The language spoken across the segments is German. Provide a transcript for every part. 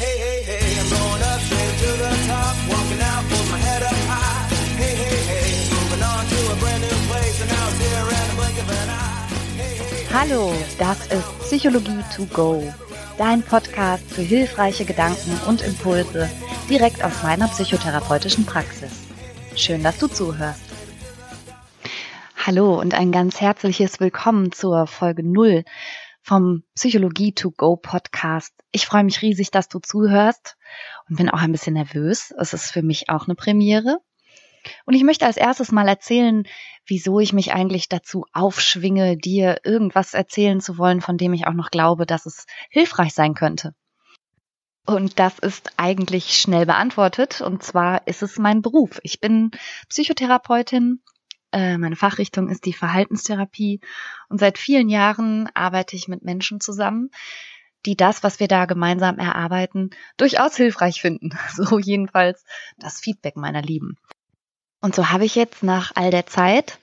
Hey, hey, hey, I'm going up straight to the top, walking out with my head up high. Hey, hey, hey, moving on to a brand new place, and now it's here in the blink of an eye. Hey, hey, hey. Hallo, das ist Psychologie to go, dein Podcast für hilfreiche Gedanken und Impulse direkt aus meiner psychotherapeutischen Praxis. Schön, dass du zuhörst. Hallo und ein ganz herzliches Willkommen zur Folge 0 vom Psychologie to go Podcast. Ich freue mich riesig, dass du zuhörst und bin auch ein bisschen nervös. Es ist für mich auch eine Premiere. Und ich möchte als erstes mal erzählen, wieso ich mich eigentlich dazu aufschwinge, dir irgendwas erzählen zu wollen, von dem ich auch noch glaube, dass es hilfreich sein könnte. Und das ist eigentlich schnell beantwortet. Und zwar ist es mein Beruf. Ich bin Psychotherapeutin meine Fachrichtung ist die Verhaltenstherapie und seit vielen Jahren arbeite ich mit Menschen zusammen, die das, was wir da gemeinsam erarbeiten, durchaus hilfreich finden. So jedenfalls das Feedback meiner Lieben. Und so habe ich jetzt nach all der Zeit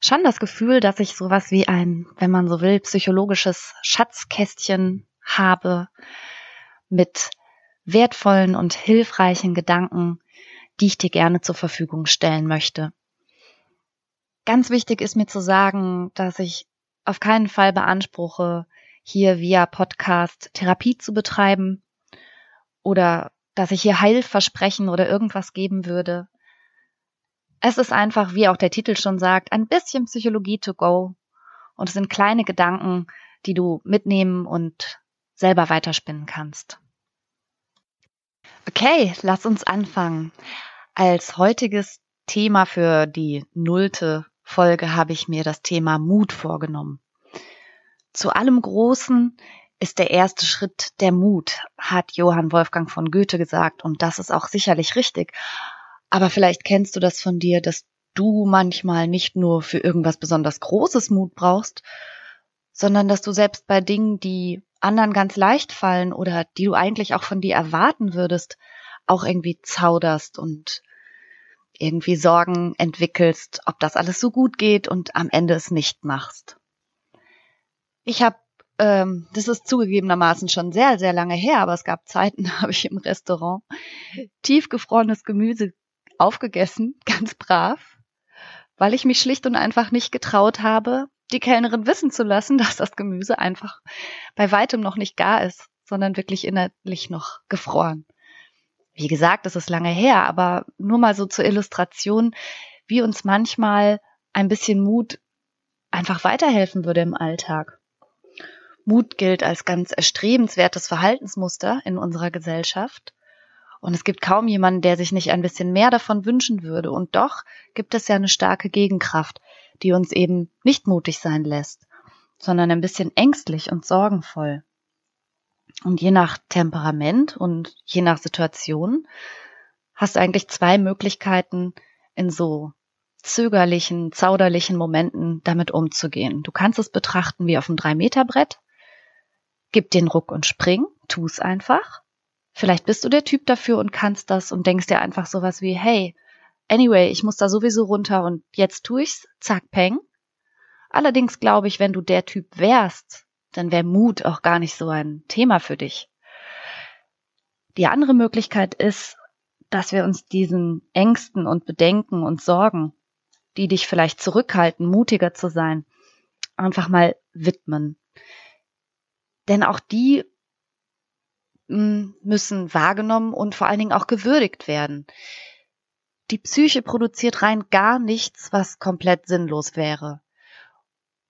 schon das Gefühl, dass ich sowas wie ein, wenn man so will, psychologisches Schatzkästchen habe mit wertvollen und hilfreichen Gedanken, die ich dir gerne zur Verfügung stellen möchte. Ganz wichtig ist mir zu sagen, dass ich auf keinen Fall beanspruche, hier via Podcast Therapie zu betreiben oder dass ich hier Heilversprechen oder irgendwas geben würde. Es ist einfach, wie auch der Titel schon sagt, ein bisschen Psychologie to go. Und es sind kleine Gedanken, die du mitnehmen und selber weiterspinnen kannst. Okay, lass uns anfangen. Als heutiges Thema für die nullte Folge habe ich mir das Thema Mut vorgenommen. Zu allem Großen ist der erste Schritt der Mut, hat Johann Wolfgang von Goethe gesagt, und das ist auch sicherlich richtig. Aber vielleicht kennst du das von dir, dass du manchmal nicht nur für irgendwas besonders Großes Mut brauchst, sondern dass du selbst bei Dingen, die anderen ganz leicht fallen oder die du eigentlich auch von dir erwarten würdest, auch irgendwie zauderst und irgendwie Sorgen entwickelst, ob das alles so gut geht und am Ende es nicht machst. Ich habe, ähm, das ist zugegebenermaßen schon sehr, sehr lange her, aber es gab Zeiten, da habe ich im Restaurant tiefgefrorenes Gemüse aufgegessen, ganz brav, weil ich mich schlicht und einfach nicht getraut habe, die Kellnerin wissen zu lassen, dass das Gemüse einfach bei weitem noch nicht gar ist, sondern wirklich innerlich noch gefroren. Wie gesagt, das ist lange her, aber nur mal so zur Illustration, wie uns manchmal ein bisschen Mut einfach weiterhelfen würde im Alltag. Mut gilt als ganz erstrebenswertes Verhaltensmuster in unserer Gesellschaft. Und es gibt kaum jemanden, der sich nicht ein bisschen mehr davon wünschen würde. Und doch gibt es ja eine starke Gegenkraft, die uns eben nicht mutig sein lässt, sondern ein bisschen ängstlich und sorgenvoll. Und je nach Temperament und je nach Situation hast du eigentlich zwei Möglichkeiten, in so zögerlichen, zauderlichen Momenten damit umzugehen. Du kannst es betrachten wie auf einem Drei-Meter-Brett. Gib den Ruck und spring, tu es einfach. Vielleicht bist du der Typ dafür und kannst das und denkst dir einfach sowas wie, hey, anyway, ich muss da sowieso runter und jetzt tu ich's, zack, peng. Allerdings glaube ich, wenn du der Typ wärst, dann wäre Mut auch gar nicht so ein Thema für dich. Die andere Möglichkeit ist, dass wir uns diesen Ängsten und Bedenken und Sorgen, die dich vielleicht zurückhalten, mutiger zu sein, einfach mal widmen. Denn auch die hm, müssen wahrgenommen und vor allen Dingen auch gewürdigt werden. Die Psyche produziert rein gar nichts, was komplett sinnlos wäre.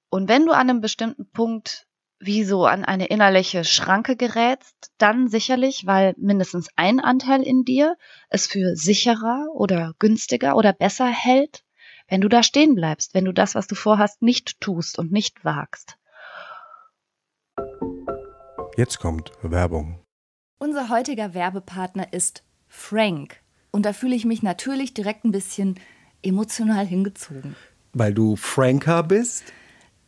Und wenn du an einem bestimmten Punkt wie so an eine innerliche Schranke gerätst, dann sicherlich, weil mindestens ein Anteil in dir es für sicherer oder günstiger oder besser hält, wenn du da stehen bleibst, wenn du das, was du vorhast, nicht tust und nicht wagst. Jetzt kommt Werbung. Unser heutiger Werbepartner ist Frank. Und da fühle ich mich natürlich direkt ein bisschen emotional hingezogen. Weil du Franker bist?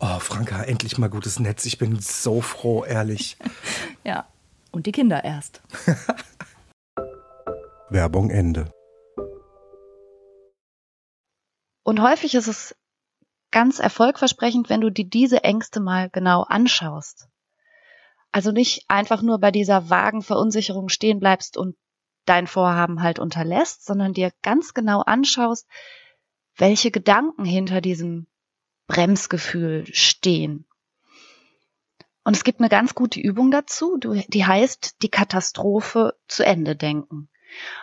Oh, Franka, endlich mal gutes Netz. Ich bin so froh, ehrlich. Ja, und die Kinder erst. Werbung Ende. Und häufig ist es ganz erfolgversprechend, wenn du dir diese Ängste mal genau anschaust. Also nicht einfach nur bei dieser vagen Verunsicherung stehen bleibst und dein Vorhaben halt unterlässt, sondern dir ganz genau anschaust, welche Gedanken hinter diesem Bremsgefühl stehen. Und es gibt eine ganz gute Übung dazu, die heißt die Katastrophe zu Ende denken.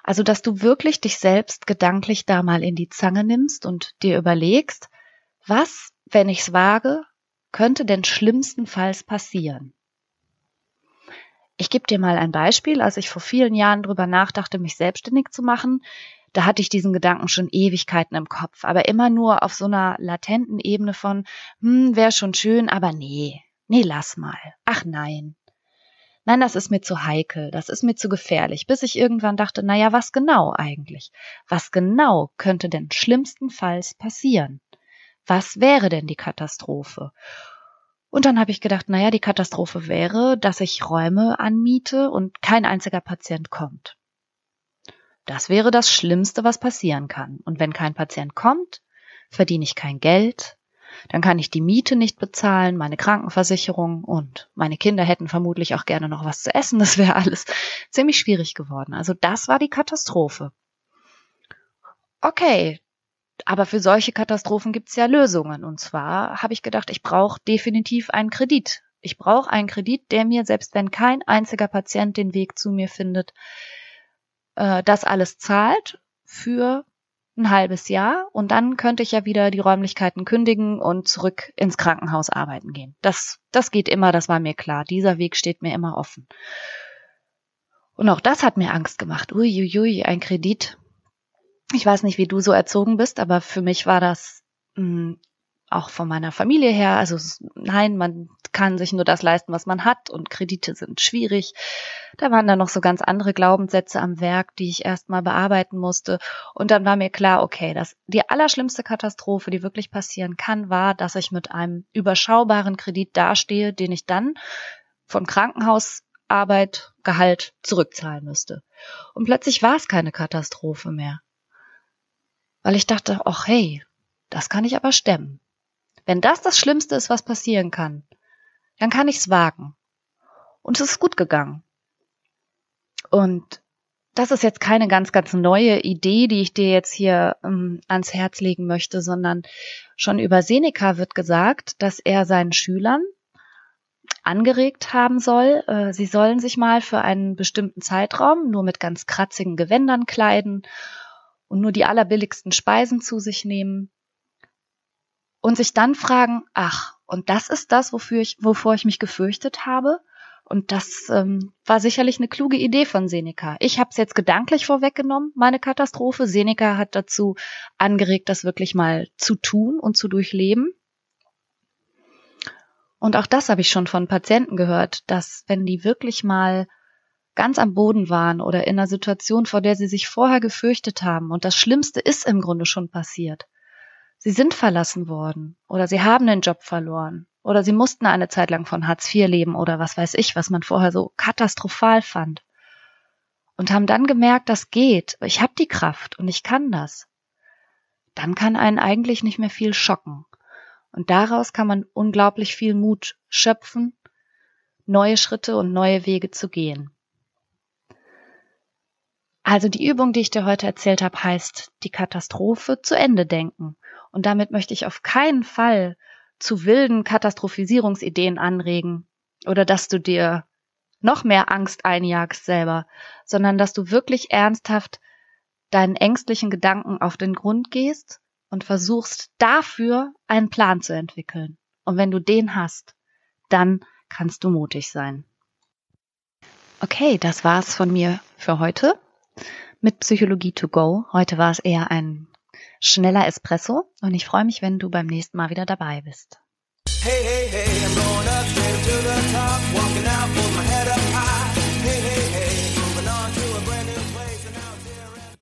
Also, dass du wirklich dich selbst gedanklich da mal in die Zange nimmst und dir überlegst, was, wenn ich's wage, könnte denn schlimmstenfalls passieren? Ich gebe dir mal ein Beispiel. Als ich vor vielen Jahren drüber nachdachte, mich selbstständig zu machen, da hatte ich diesen Gedanken schon Ewigkeiten im Kopf, aber immer nur auf so einer latenten Ebene von, hm, wäre schon schön, aber nee, nee, lass mal. Ach nein. Nein, das ist mir zu heikel, das ist mir zu gefährlich, bis ich irgendwann dachte, na ja, was genau eigentlich? Was genau könnte denn schlimmstenfalls passieren? Was wäre denn die Katastrophe? Und dann habe ich gedacht, naja, die Katastrophe wäre, dass ich Räume anmiete und kein einziger Patient kommt. Das wäre das Schlimmste, was passieren kann. Und wenn kein Patient kommt, verdiene ich kein Geld, dann kann ich die Miete nicht bezahlen, meine Krankenversicherung und meine Kinder hätten vermutlich auch gerne noch was zu essen. Das wäre alles ziemlich schwierig geworden. Also das war die Katastrophe. Okay, aber für solche Katastrophen gibt es ja Lösungen. Und zwar habe ich gedacht, ich brauche definitiv einen Kredit. Ich brauche einen Kredit, der mir, selbst wenn kein einziger Patient den Weg zu mir findet, äh, das alles zahlt für ein halbes Jahr und dann könnte ich ja wieder die Räumlichkeiten kündigen und zurück ins Krankenhaus arbeiten gehen. Das, das geht immer, das war mir klar. Dieser Weg steht mir immer offen. Und auch das hat mir Angst gemacht. Uiuiui, ein Kredit. Ich weiß nicht, wie du so erzogen bist, aber für mich war das mh, auch von meiner Familie her, also nein, man kann sich nur das leisten, was man hat und Kredite sind schwierig. Da waren dann noch so ganz andere Glaubenssätze am Werk, die ich erst mal bearbeiten musste. Und dann war mir klar, okay, das, die allerschlimmste Katastrophe, die wirklich passieren kann, war, dass ich mit einem überschaubaren Kredit dastehe, den ich dann von Krankenhausarbeit, Gehalt zurückzahlen müsste. Und plötzlich war es keine Katastrophe mehr. Weil ich dachte, ach hey, das kann ich aber stemmen. Wenn das das Schlimmste ist, was passieren kann, dann kann ich's wagen. Und es ist gut gegangen. Und das ist jetzt keine ganz, ganz neue Idee, die ich dir jetzt hier ähm, ans Herz legen möchte, sondern schon über Seneca wird gesagt, dass er seinen Schülern angeregt haben soll. Äh, sie sollen sich mal für einen bestimmten Zeitraum nur mit ganz kratzigen Gewändern kleiden und nur die allerbilligsten Speisen zu sich nehmen und sich dann fragen, ach, und das ist das, wofür ich, wovor ich mich gefürchtet habe? Und das ähm, war sicherlich eine kluge Idee von Seneca. Ich habe es jetzt gedanklich vorweggenommen, meine Katastrophe. Seneca hat dazu angeregt, das wirklich mal zu tun und zu durchleben. Und auch das habe ich schon von Patienten gehört, dass wenn die wirklich mal ganz am Boden waren oder in einer Situation, vor der sie sich vorher gefürchtet haben, und das Schlimmste ist im Grunde schon passiert. Sie sind verlassen worden oder sie haben den Job verloren oder sie mussten eine Zeit lang von Hartz IV leben oder was weiß ich, was man vorher so katastrophal fand. Und haben dann gemerkt, das geht, ich habe die Kraft und ich kann das. Dann kann einen eigentlich nicht mehr viel schocken. Und daraus kann man unglaublich viel Mut schöpfen, neue Schritte und neue Wege zu gehen. Also die Übung, die ich dir heute erzählt habe, heißt die Katastrophe zu Ende denken. Und damit möchte ich auf keinen Fall zu wilden Katastrophisierungsideen anregen oder dass du dir noch mehr Angst einjagst selber, sondern dass du wirklich ernsthaft deinen ängstlichen Gedanken auf den Grund gehst und versuchst dafür einen Plan zu entwickeln. Und wenn du den hast, dann kannst du mutig sein. Okay, das war's von mir für heute mit Psychologie to go. Heute war es eher ein schneller Espresso und ich freue mich, wenn du beim nächsten Mal wieder dabei bist. Hey, hey, hey,